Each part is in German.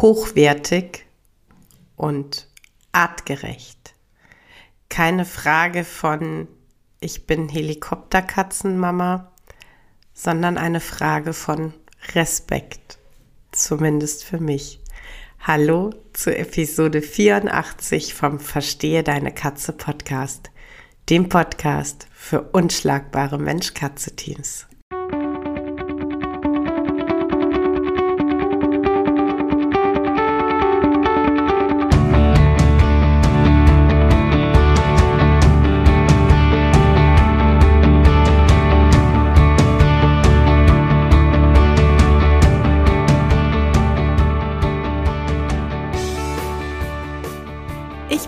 hochwertig und artgerecht. Keine Frage von ich bin Helikopterkatzenmama, sondern eine Frage von Respekt, zumindest für mich. Hallo zu Episode 84 vom Verstehe deine Katze Podcast, dem Podcast für unschlagbare Mensch-Katze-Teams.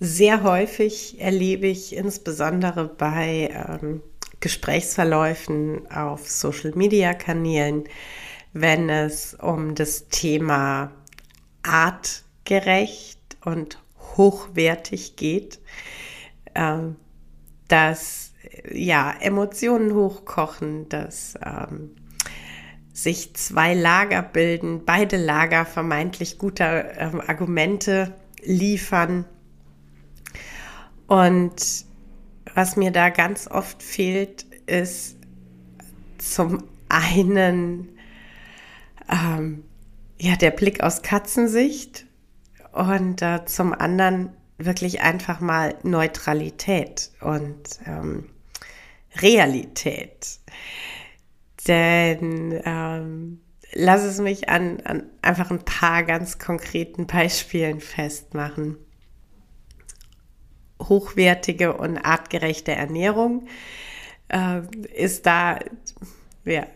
Sehr häufig erlebe ich insbesondere bei ähm, Gesprächsverläufen auf Social-Media-Kanälen, wenn es um das Thema artgerecht und hochwertig geht, ähm, dass ja Emotionen hochkochen, dass ähm, sich zwei Lager bilden, beide Lager vermeintlich guter ähm, Argumente liefern und was mir da ganz oft fehlt, ist zum einen ähm, ja der Blick aus Katzensicht und äh, zum anderen wirklich einfach mal Neutralität und ähm, Realität. Denn ähm, lass es mich an, an einfach ein paar ganz konkreten Beispielen festmachen hochwertige und artgerechte Ernährung äh, ist da ja,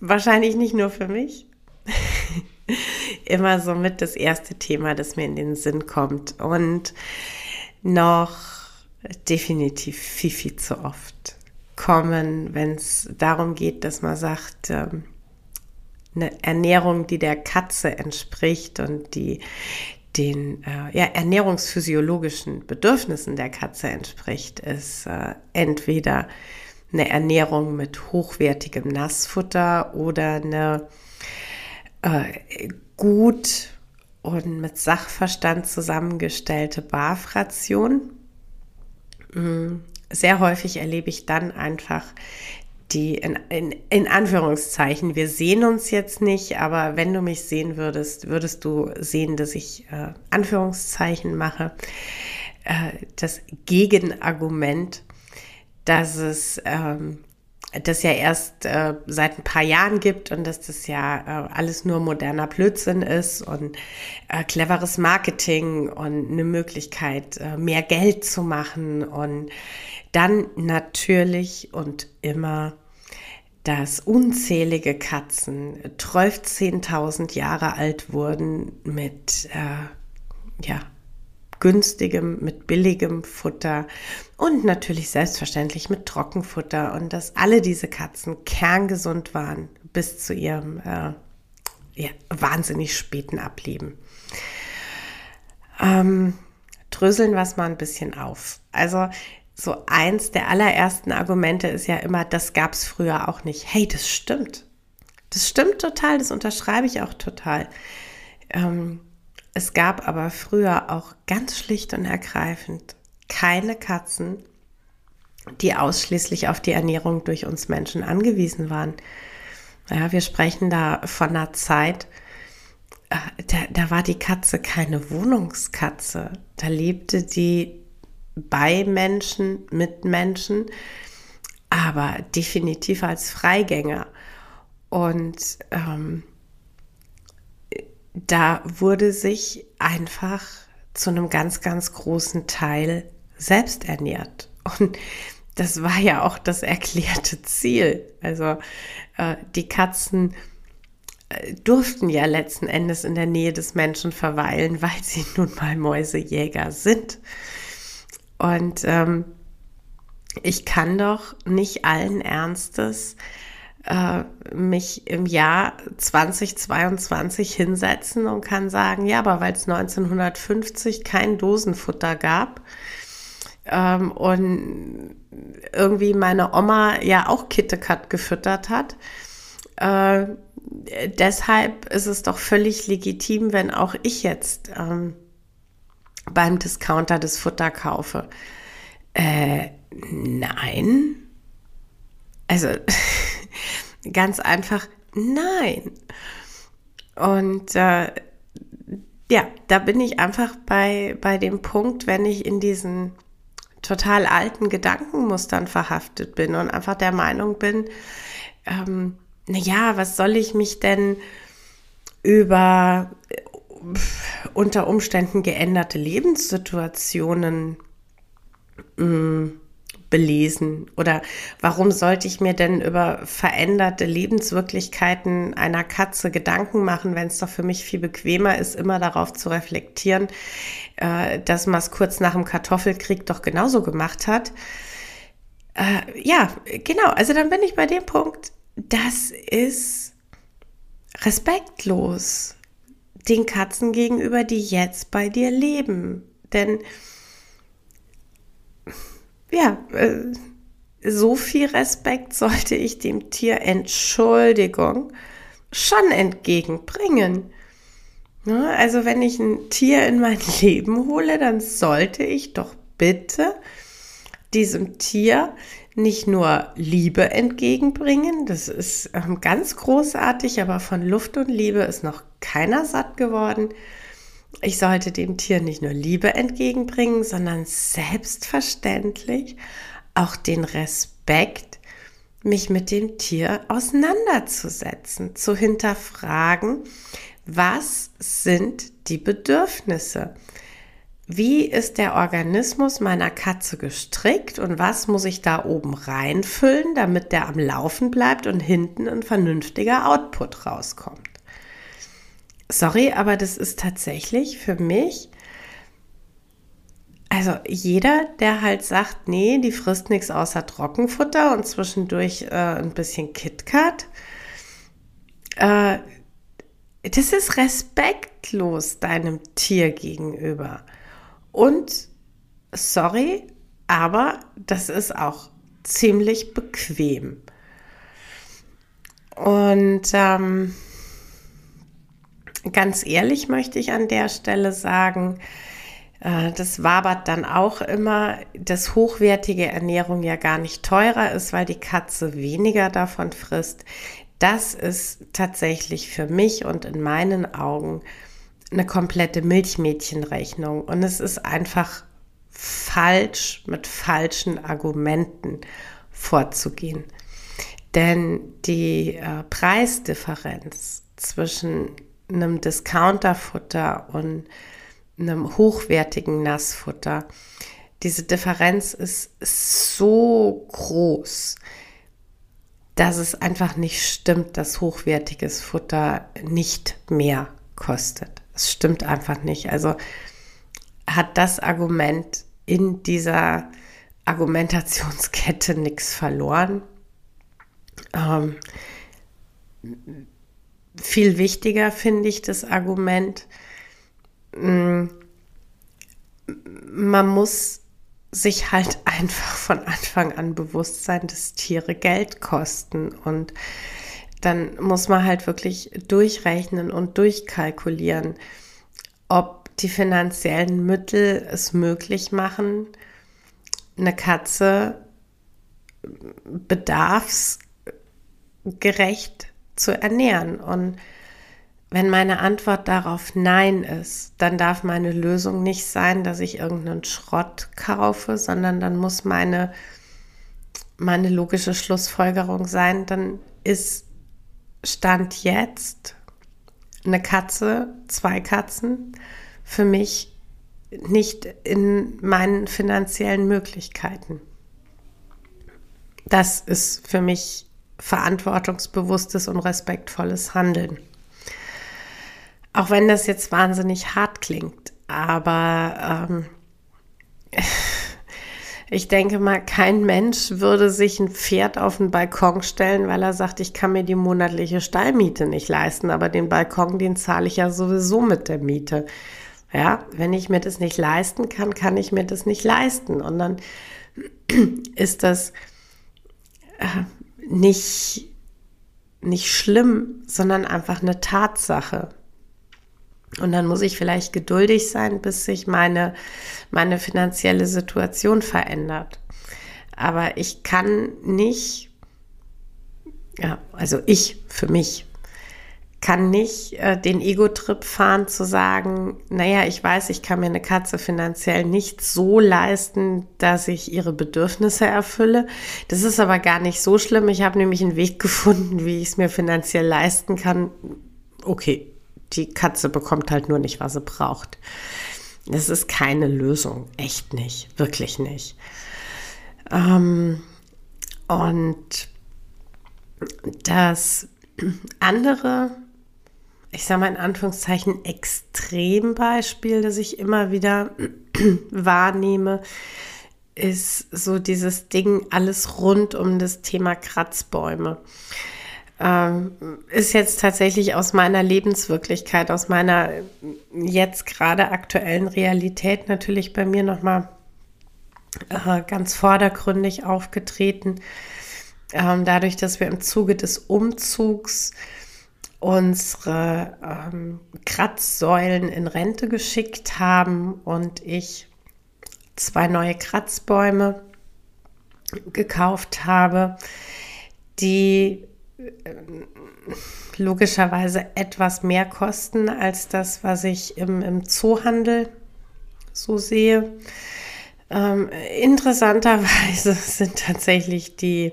wahrscheinlich nicht nur für mich. Immer so mit das erste Thema, das mir in den Sinn kommt. Und noch definitiv viel, viel zu oft kommen, wenn es darum geht, dass man sagt, ähm, eine Ernährung, die der Katze entspricht und die den äh, ja, ernährungsphysiologischen Bedürfnissen der Katze entspricht, ist äh, entweder eine Ernährung mit hochwertigem Nassfutter oder eine äh, gut und mit Sachverstand zusammengestellte Barfration. Mm, sehr häufig erlebe ich dann einfach die in, in, in, Anführungszeichen, wir sehen uns jetzt nicht, aber wenn du mich sehen würdest, würdest du sehen, dass ich äh, Anführungszeichen mache. Äh, das Gegenargument, dass es ähm, das ja erst äh, seit ein paar Jahren gibt und dass das ja äh, alles nur moderner Blödsinn ist und äh, cleveres Marketing und eine Möglichkeit, äh, mehr Geld zu machen und dann natürlich und immer dass unzählige Katzen 12.000 Jahre alt wurden mit äh, ja, günstigem, mit billigem Futter und natürlich selbstverständlich mit Trockenfutter und dass alle diese Katzen kerngesund waren bis zu ihrem äh, ja, wahnsinnig späten Ableben. Ähm, dröseln wir es mal ein bisschen auf. Also so eins der allerersten Argumente ist ja immer, das gab es früher auch nicht. Hey, das stimmt. Das stimmt total, das unterschreibe ich auch total. Ähm, es gab aber früher auch ganz schlicht und ergreifend keine Katzen, die ausschließlich auf die Ernährung durch uns Menschen angewiesen waren. Ja, wir sprechen da von einer Zeit, äh, da, da war die Katze keine Wohnungskatze. Da lebte die bei Menschen, mit Menschen, aber definitiv als Freigänger. Und ähm, da wurde sich einfach zu einem ganz, ganz großen Teil selbst ernährt. Und das war ja auch das erklärte Ziel. Also äh, die Katzen äh, durften ja letzten Endes in der Nähe des Menschen verweilen, weil sie nun mal Mäusejäger sind. Und ähm, ich kann doch nicht allen Ernstes äh, mich im Jahr 2022 hinsetzen und kann sagen, ja, aber weil es 1950 kein Dosenfutter gab, ähm, und irgendwie meine Oma ja auch KitKat gefüttert hat. Äh, deshalb ist es doch völlig legitim, wenn auch ich jetzt ähm, beim Discounter das Futter kaufe. Äh, nein. Also ganz einfach nein. Und äh, ja, da bin ich einfach bei, bei dem Punkt, wenn ich in diesen total alten Gedankenmustern verhaftet bin und einfach der Meinung bin, ähm, naja, was soll ich mich denn über äh, unter Umständen geänderte Lebenssituationen mh, mm, belesen? Oder warum sollte ich mir denn über veränderte Lebenswirklichkeiten einer Katze Gedanken machen, wenn es doch für mich viel bequemer ist, immer darauf zu reflektieren, äh, dass man es kurz nach dem Kartoffelkrieg doch genauso gemacht hat? Äh, ja, genau. Also dann bin ich bei dem Punkt, das ist respektlos den Katzen gegenüber, die jetzt bei dir leben. Denn ja, äh, so viel Respekt sollte ich dem Tier Entschuldigung schon entgegenbringen. Ne? Also wenn ich ein Tier in mein Leben hole, dann sollte ich doch bitte diesem Tier nicht nur Liebe entgegenbringen, das ist ähm, ganz großartig, aber von Luft und Liebe ist noch keiner satt geworden. Ich sollte dem Tier nicht nur Liebe entgegenbringen, sondern selbstverständlich auch den Respekt, mich mit dem Tier auseinanderzusetzen, zu hinterfragen, was sind die Bedürfnisse? Wie ist der Organismus meiner Katze gestrickt und was muss ich da oben reinfüllen, damit der am Laufen bleibt und hinten ein vernünftiger Output rauskommt? Sorry, aber das ist tatsächlich für mich, also jeder, der halt sagt, nee, die frisst nichts außer Trockenfutter und zwischendurch äh, ein bisschen KitKat, äh, das ist respektlos deinem Tier gegenüber. Und sorry, aber das ist auch ziemlich bequem. Und ähm, Ganz ehrlich möchte ich an der Stelle sagen, äh, das wabert dann auch immer, dass hochwertige Ernährung ja gar nicht teurer ist, weil die Katze weniger davon frisst. Das ist tatsächlich für mich und in meinen Augen eine komplette Milchmädchenrechnung. Und es ist einfach falsch, mit falschen Argumenten vorzugehen. Denn die äh, Preisdifferenz zwischen einem Discounterfutter und einem hochwertigen Nassfutter. Diese Differenz ist so groß, dass es einfach nicht stimmt, dass hochwertiges Futter nicht mehr kostet. Es stimmt einfach nicht. Also hat das Argument in dieser Argumentationskette nichts verloren. Ähm, viel wichtiger finde ich das Argument, mm, man muss sich halt einfach von Anfang an bewusst sein, dass Tiere Geld kosten. Und dann muss man halt wirklich durchrechnen und durchkalkulieren, ob die finanziellen Mittel es möglich machen, eine Katze bedarfsgerecht zu ernähren. Und wenn meine Antwort darauf Nein ist, dann darf meine Lösung nicht sein, dass ich irgendeinen Schrott kaufe, sondern dann muss meine, meine logische Schlussfolgerung sein, dann ist Stand jetzt eine Katze, zwei Katzen für mich nicht in meinen finanziellen Möglichkeiten. Das ist für mich verantwortungsbewusstes und respektvolles Handeln. Auch wenn das jetzt wahnsinnig hart klingt, aber ähm, ich denke mal, kein Mensch würde sich ein Pferd auf den Balkon stellen, weil er sagt, ich kann mir die monatliche Stallmiete nicht leisten, aber den Balkon, den zahle ich ja sowieso mit der Miete. Ja, wenn ich mir das nicht leisten kann, kann ich mir das nicht leisten. Und dann ist das äh, nicht, nicht schlimm, sondern einfach eine Tatsache. Und dann muss ich vielleicht geduldig sein, bis sich meine, meine finanzielle Situation verändert. Aber ich kann nicht, ja, also ich für mich kann nicht äh, den Ego-Trip fahren zu sagen, naja, ich weiß, ich kann mir eine Katze finanziell nicht so leisten, dass ich ihre Bedürfnisse erfülle. Das ist aber gar nicht so schlimm. Ich habe nämlich einen Weg gefunden, wie ich es mir finanziell leisten kann. Okay, die Katze bekommt halt nur nicht, was sie braucht. Das ist keine Lösung, echt nicht, wirklich nicht. Ähm, und das andere ich sage mal in Anführungszeichen, Extrembeispiel, das ich immer wieder wahrnehme, ist so dieses Ding, alles rund um das Thema Kratzbäume. Ähm, ist jetzt tatsächlich aus meiner Lebenswirklichkeit, aus meiner jetzt gerade aktuellen Realität natürlich bei mir nochmal äh, ganz vordergründig aufgetreten. Ähm, dadurch, dass wir im Zuge des Umzugs unsere ähm, Kratzsäulen in Rente geschickt haben und ich zwei neue Kratzbäume gekauft habe, die äh, logischerweise etwas mehr kosten als das, was ich im, im Zoohandel so sehe. Ähm, interessanterweise sind tatsächlich die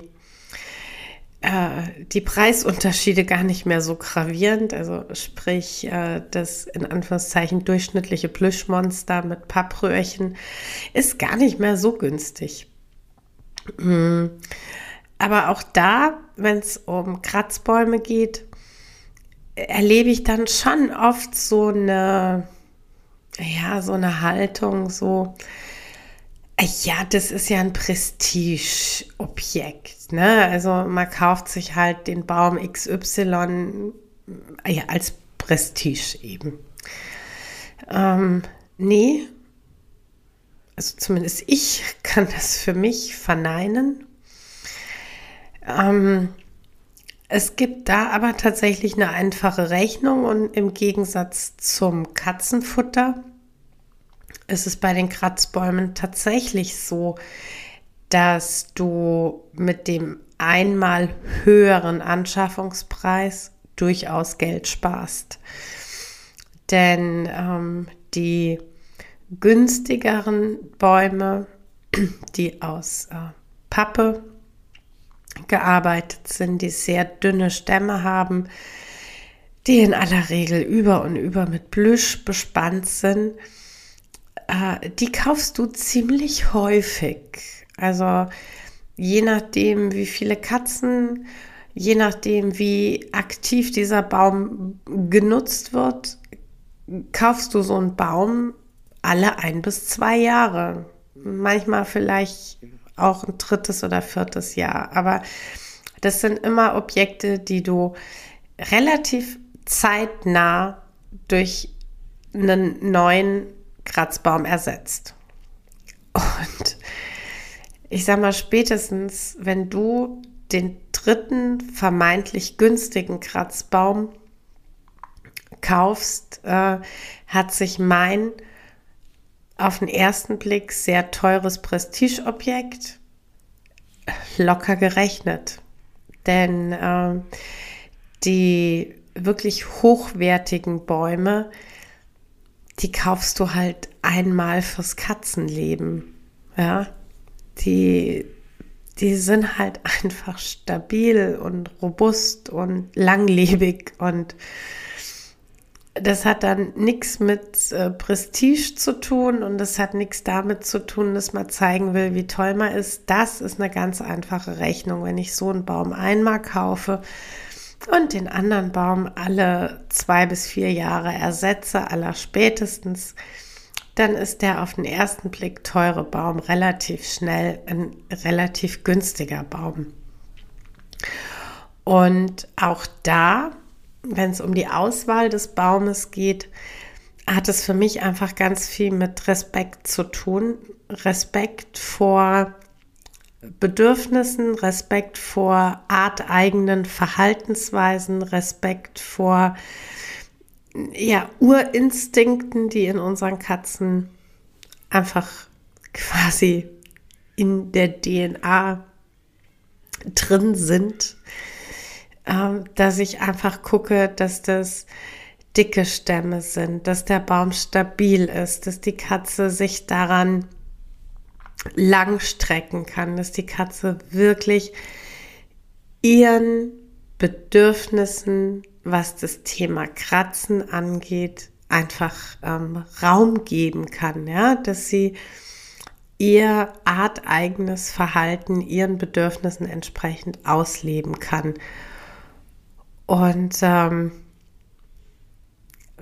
äh, die Preisunterschiede gar nicht mehr so gravierend. Also sprich, äh, das in Anführungszeichen durchschnittliche Plüschmonster mit Pappröhrchen ist gar nicht mehr so günstig. Mm. Aber auch da, wenn es um Kratzbäume geht, erlebe ich dann schon oft so eine, ja, so eine Haltung, so, ja, das ist ja ein Prestigeobjekt. Ne? Also man kauft sich halt den Baum XY äh, ja, als Prestige eben. Ähm, nee, also zumindest ich kann das für mich verneinen. Ähm, es gibt da aber tatsächlich eine einfache Rechnung und im Gegensatz zum Katzenfutter ist es bei den Kratzbäumen tatsächlich so, dass du mit dem einmal höheren Anschaffungspreis durchaus Geld sparst. Denn ähm, die günstigeren Bäume, die aus äh, Pappe gearbeitet sind, die sehr dünne Stämme haben, die in aller Regel über und über mit Plüsch bespannt sind, äh, die kaufst du ziemlich häufig. Also je nachdem, wie viele Katzen, je nachdem, wie aktiv dieser Baum genutzt wird, kaufst du so einen Baum alle ein bis zwei Jahre. Manchmal vielleicht auch ein drittes oder viertes Jahr. Aber das sind immer Objekte, die du relativ zeitnah durch einen neuen Kratzbaum ersetzt. Und ich sag mal, spätestens, wenn du den dritten vermeintlich günstigen Kratzbaum kaufst, äh, hat sich mein auf den ersten Blick sehr teures Prestigeobjekt locker gerechnet. Denn äh, die wirklich hochwertigen Bäume, die kaufst du halt einmal fürs Katzenleben. Ja, die, die sind halt einfach stabil und robust und langlebig und das hat dann nichts mit äh, Prestige zu tun und das hat nichts damit zu tun, dass man zeigen will, wie toll man ist. Das ist eine ganz einfache Rechnung. Wenn ich so einen Baum einmal kaufe und den anderen Baum alle zwei bis vier Jahre ersetze, aller spätestens, dann ist der auf den ersten Blick teure Baum relativ schnell ein relativ günstiger Baum. Und auch da wenn es um die Auswahl des Baumes geht, hat es für mich einfach ganz viel mit Respekt zu tun. Respekt vor Bedürfnissen, Respekt vor arteigenen Verhaltensweisen, Respekt vor ja, Urinstinkten, die in unseren Katzen einfach quasi in der DNA drin sind. Ähm, dass ich einfach gucke, dass das dicke Stämme sind, dass der Baum stabil ist, dass die Katze sich daran lang strecken kann, dass die Katze wirklich ihren Bedürfnissen, was das Thema Kratzen angeht, einfach ähm, Raum geben kann, ja, dass sie ihr arteigenes Verhalten ihren Bedürfnissen entsprechend ausleben kann. Und ähm,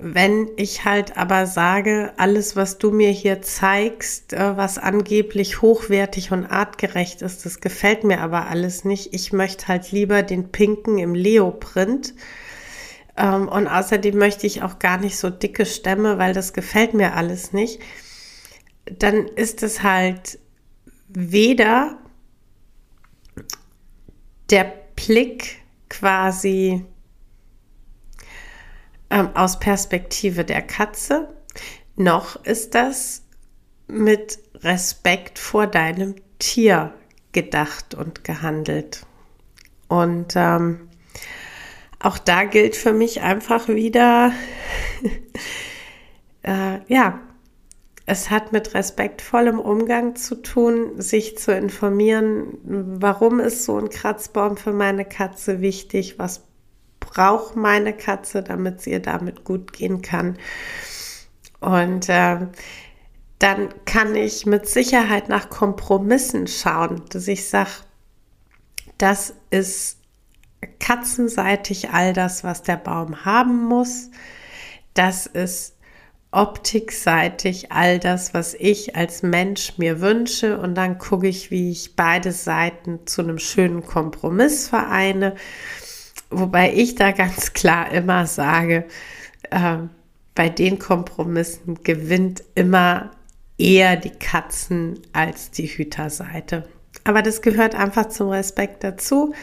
wenn ich halt aber sage, alles, was du mir hier zeigst, äh, was angeblich hochwertig und artgerecht ist, das gefällt mir aber alles nicht. Ich möchte halt lieber den pinken im Leoprint. Ähm, und außerdem möchte ich auch gar nicht so dicke Stämme, weil das gefällt mir alles nicht. Dann ist es halt weder der Blick quasi ähm, aus Perspektive der Katze, noch ist das mit Respekt vor deinem Tier gedacht und gehandelt. Und ähm, auch da gilt für mich einfach wieder, äh, ja, es hat mit respektvollem Umgang zu tun, sich zu informieren, warum ist so ein Kratzbaum für meine Katze wichtig, was braucht meine Katze, damit es ihr damit gut gehen kann. Und äh, dann kann ich mit Sicherheit nach Kompromissen schauen, dass ich sage, das ist katzenseitig all das, was der Baum haben muss. Das ist optikseitig all das, was ich als Mensch mir wünsche. Und dann gucke ich, wie ich beide Seiten zu einem schönen Kompromiss vereine. Wobei ich da ganz klar immer sage, äh, bei den Kompromissen gewinnt immer eher die Katzen als die Hüterseite. Aber das gehört einfach zum Respekt dazu.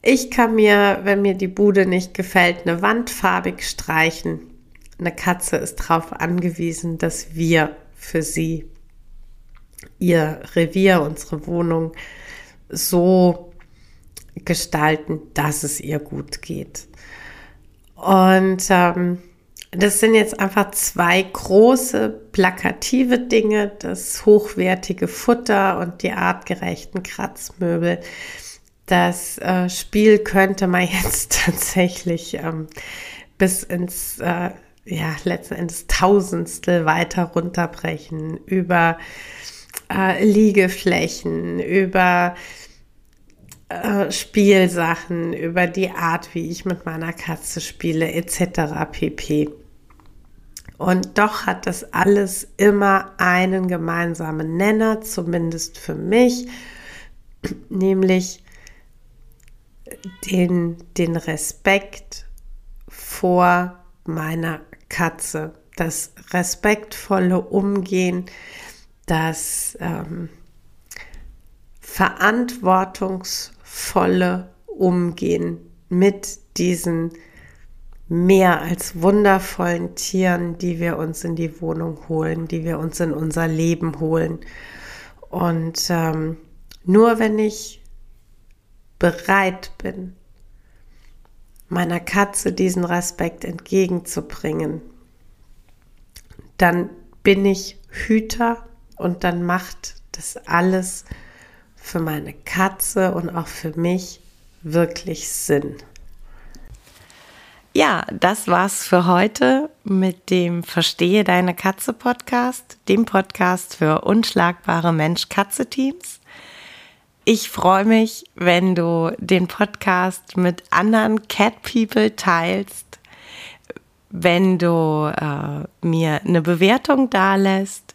Ich kann mir, wenn mir die Bude nicht gefällt, eine Wand farbig streichen. Eine Katze ist darauf angewiesen, dass wir für sie ihr Revier, unsere Wohnung so gestalten, dass es ihr gut geht. Und ähm, das sind jetzt einfach zwei große plakative Dinge, das hochwertige Futter und die artgerechten Kratzmöbel. Das äh, Spiel könnte man jetzt tatsächlich ähm, bis ins, äh, ja, letzten Endes Tausendstel weiter runterbrechen über äh, Liegeflächen, über äh, Spielsachen, über die Art, wie ich mit meiner Katze spiele, etc. pp. Und doch hat das alles immer einen gemeinsamen Nenner, zumindest für mich, nämlich den, den Respekt vor meiner Katze, das respektvolle Umgehen, das ähm, verantwortungs volle Umgehen mit diesen mehr als wundervollen Tieren, die wir uns in die Wohnung holen, die wir uns in unser Leben holen. Und ähm, nur wenn ich bereit bin, meiner Katze diesen Respekt entgegenzubringen, dann bin ich Hüter und dann macht das alles für meine Katze und auch für mich wirklich Sinn. Ja, das war's für heute mit dem Verstehe deine Katze Podcast, dem Podcast für unschlagbare Mensch-Katze-Teams. Ich freue mich, wenn du den Podcast mit anderen Cat People teilst, wenn du äh, mir eine Bewertung dalässt